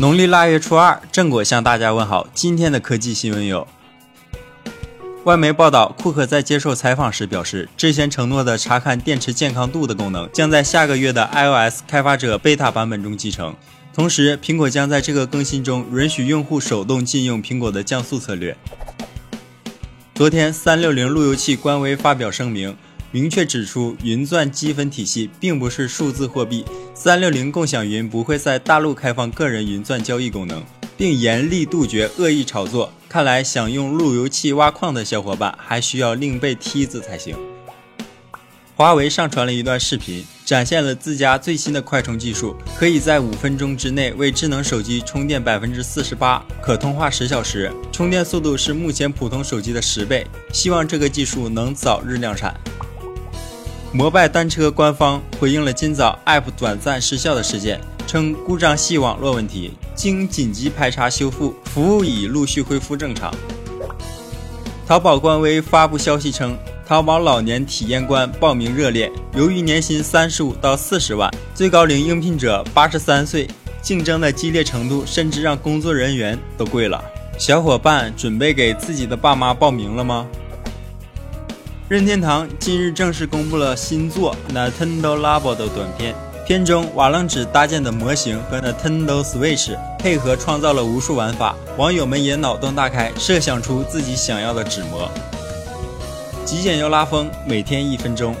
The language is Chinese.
农历腊月初二，正果向大家问好。今天的科技新闻有：外媒报道，库克在接受采访时表示，之前承诺的查看电池健康度的功能将在下个月的 iOS 开发者 beta 版本中集成。同时，苹果将在这个更新中允许用户手动禁用苹果的降速策略。昨天，三六零路由器官微发表声明。明确指出，云钻积分体系并不是数字货币。三六零共享云不会在大陆开放个人云钻交易功能，并严厉杜绝恶意炒作。看来，想用路由器挖矿的小伙伴还需要另备梯子才行。华为上传了一段视频，展现了自家最新的快充技术，可以在五分钟之内为智能手机充电百分之四十八，可通话十小时，充电速度是目前普通手机的十倍。希望这个技术能早日量产。摩拜单车官方回应了今早 App 短暂失效的事件，称故障系网络问题，经紧急排查修复，服务已陆续恢复正常。淘宝官微发布消息称，淘宝老年体验官报名热烈，由于年薪三十五到四十万，最高龄应聘者八十三岁，竞争的激烈程度甚至让工作人员都跪了。小伙伴准备给自己的爸妈报名了吗？任天堂近日正式公布了新作《Nintendo Labo》的短片，片中瓦楞纸搭建的模型和 Nintendo Switch 配合，创造了无数玩法，网友们也脑洞大开，设想出自己想要的纸模。极简又拉风，每天一分钟。